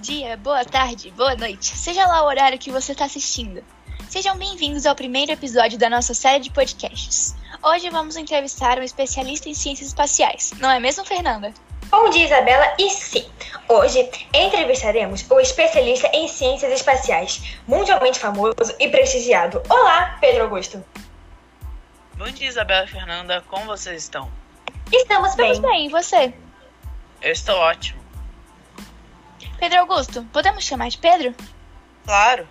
dia, boa tarde, boa noite, seja lá o horário que você está assistindo. Sejam bem-vindos ao primeiro episódio da nossa série de podcasts. Hoje vamos entrevistar um especialista em ciências espaciais, não é mesmo, Fernanda? Bom dia, Isabela, e sim, hoje entrevistaremos o especialista em ciências espaciais, mundialmente famoso e prestigiado. Olá, Pedro Augusto. Bom dia, Isabela e Fernanda, como vocês estão? Estamos bem. Estamos bem, e você? Eu estou ótimo. Pedro Augusto, podemos chamar de Pedro? Claro.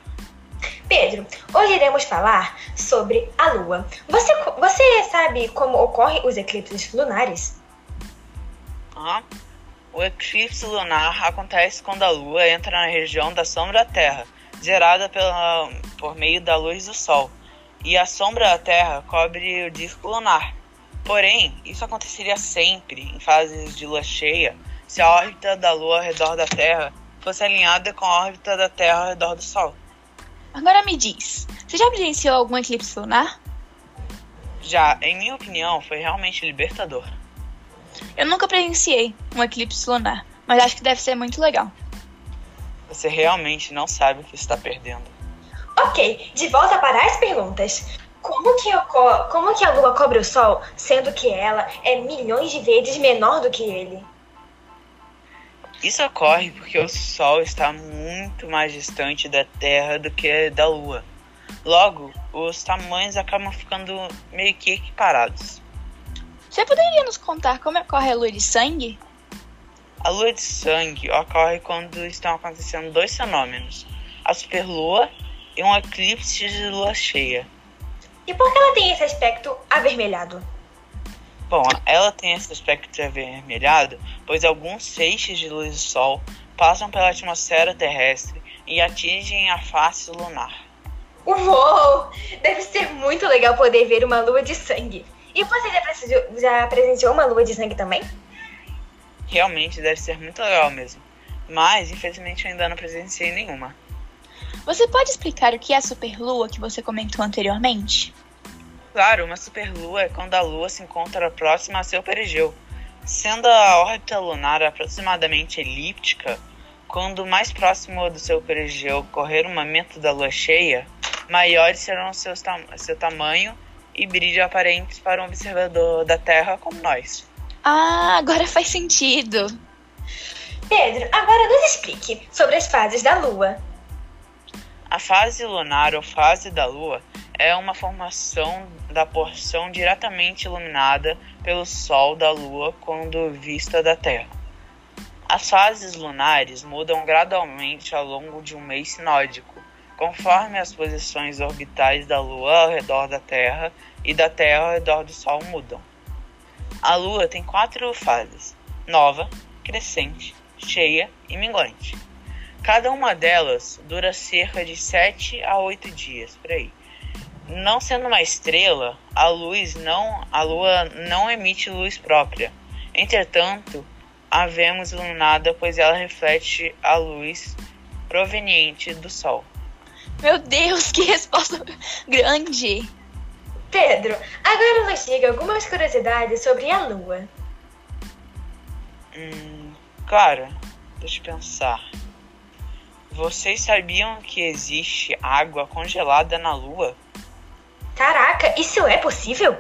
Pedro, hoje iremos falar sobre a Lua. Você, você sabe como ocorrem os eclipses lunares? Uhum. O eclipse lunar acontece quando a Lua entra na região da sombra da Terra, gerada pela, por meio da luz do Sol, e a sombra da Terra cobre o disco lunar. Porém, isso aconteceria sempre em fases de lua cheia se a órbita da Lua ao redor da Terra fosse alinhada com a órbita da Terra ao redor do Sol. Agora me diz, você já presenciou algum eclipse lunar? Já, em minha opinião, foi realmente libertador. Eu nunca presenciei um eclipse lunar, mas acho que deve ser muito legal. Você realmente não sabe o que está perdendo. Ok, de volta para as perguntas. Como que, como que a Lua cobre o Sol, sendo que ela é milhões de vezes menor do que ele? Isso ocorre porque o Sol está muito mais distante da Terra do que da Lua. Logo, os tamanhos acabam ficando meio que equiparados. Você poderia nos contar como ocorre a lua de sangue? A lua de sangue ocorre quando estão acontecendo dois fenômenos: a superlua e um eclipse de lua cheia. E por que ela tem esse aspecto avermelhado? Bom, ela tem esse aspecto avermelhado, pois alguns feixes de luz do Sol passam pela atmosfera terrestre e atingem a face lunar. Uou! Deve ser muito legal poder ver uma lua de sangue. E você já, precisou, já presenciou uma lua de sangue também? Realmente deve ser muito legal mesmo. Mas, infelizmente, eu ainda não presenciei nenhuma. Você pode explicar o que é a superlua que você comentou anteriormente? Claro, uma superlua é quando a Lua se encontra próxima a seu perigeu. Sendo a órbita lunar aproximadamente elíptica, quando mais próximo do seu perigeu ocorrer o momento da Lua cheia, maiores serão seus tam seu tamanho e brilho aparentes para um observador da Terra como nós. Ah, agora faz sentido. Pedro, agora nos explique sobre as fases da Lua. A fase lunar ou fase da Lua é uma formação da porção diretamente iluminada pelo Sol da Lua quando vista da Terra. As fases lunares mudam gradualmente ao longo de um mês sinódico, conforme as posições orbitais da Lua ao redor da Terra e da Terra ao redor do Sol mudam. A Lua tem quatro fases: nova, crescente, cheia e minguante. Cada uma delas dura cerca de 7 a 8 dias, por aí. Não sendo uma estrela, a luz não, a lua não emite luz própria. Entretanto, a vemos iluminada pois ela reflete a luz proveniente do sol. Meu Deus, que resposta grande! Pedro, agora nos diga algumas curiosidades sobre a lua. Hum, claro, deixa eu pensar. Vocês sabiam que existe água congelada na lua? Caraca, isso é possível?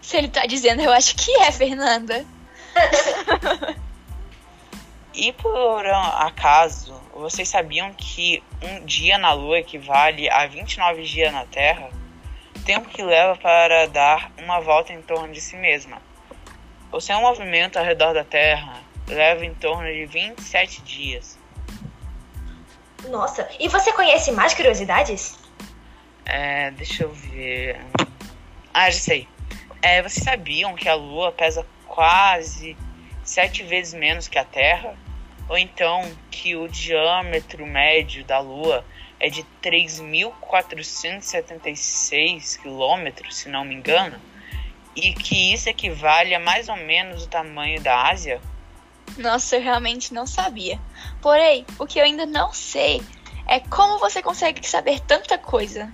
Se ele tá dizendo, eu acho que é, Fernanda. e por acaso, vocês sabiam que um dia na Lua equivale a 29 dias na Terra? Tempo que leva para dar uma volta em torno de si mesma. O seu movimento ao redor da Terra leva em torno de 27 dias. Nossa, e você conhece mais curiosidades? É, deixa eu ver. Ah, já sei. É, vocês sabiam que a Lua pesa quase sete vezes menos que a Terra? Ou então que o diâmetro médio da Lua é de 3.476 quilômetros, se não me engano? E que isso equivale a mais ou menos o tamanho da Ásia? Nossa, eu realmente não sabia. Porém, o que eu ainda não sei é como você consegue saber tanta coisa.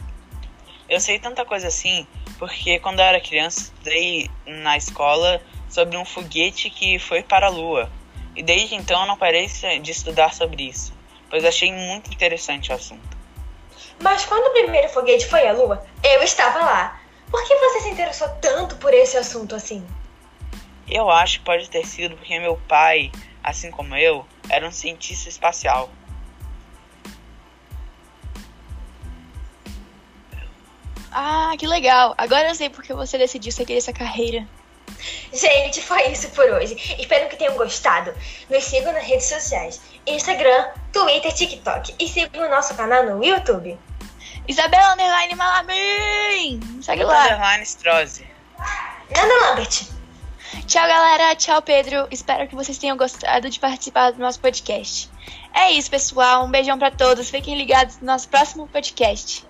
Eu sei tanta coisa assim porque quando eu era criança estudei na escola sobre um foguete que foi para a Lua. E desde então eu não parei de estudar sobre isso. pois achei muito interessante o assunto. Mas quando o primeiro foguete foi à Lua, eu estava lá. Por que você se interessou tanto por esse assunto assim? Eu acho que pode ter sido porque meu pai, assim como eu, era um cientista espacial. Ah, que legal! Agora eu sei porque você decidiu seguir essa carreira. Gente, foi isso por hoje. Espero que tenham gostado. Nos sigam nas redes sociais: Instagram, Twitter, TikTok. E sigam o nosso canal no YouTube. Isabela Underline Malamin! Segue lá. Underline Strozzi. Nanda Lambert. Tchau, galera. Tchau, Pedro. Espero que vocês tenham gostado de participar do nosso podcast. É isso, pessoal. Um beijão para todos. Fiquem ligados no nosso próximo podcast.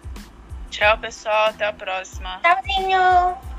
Tchau, pessoal. Até a próxima. Tchauzinho.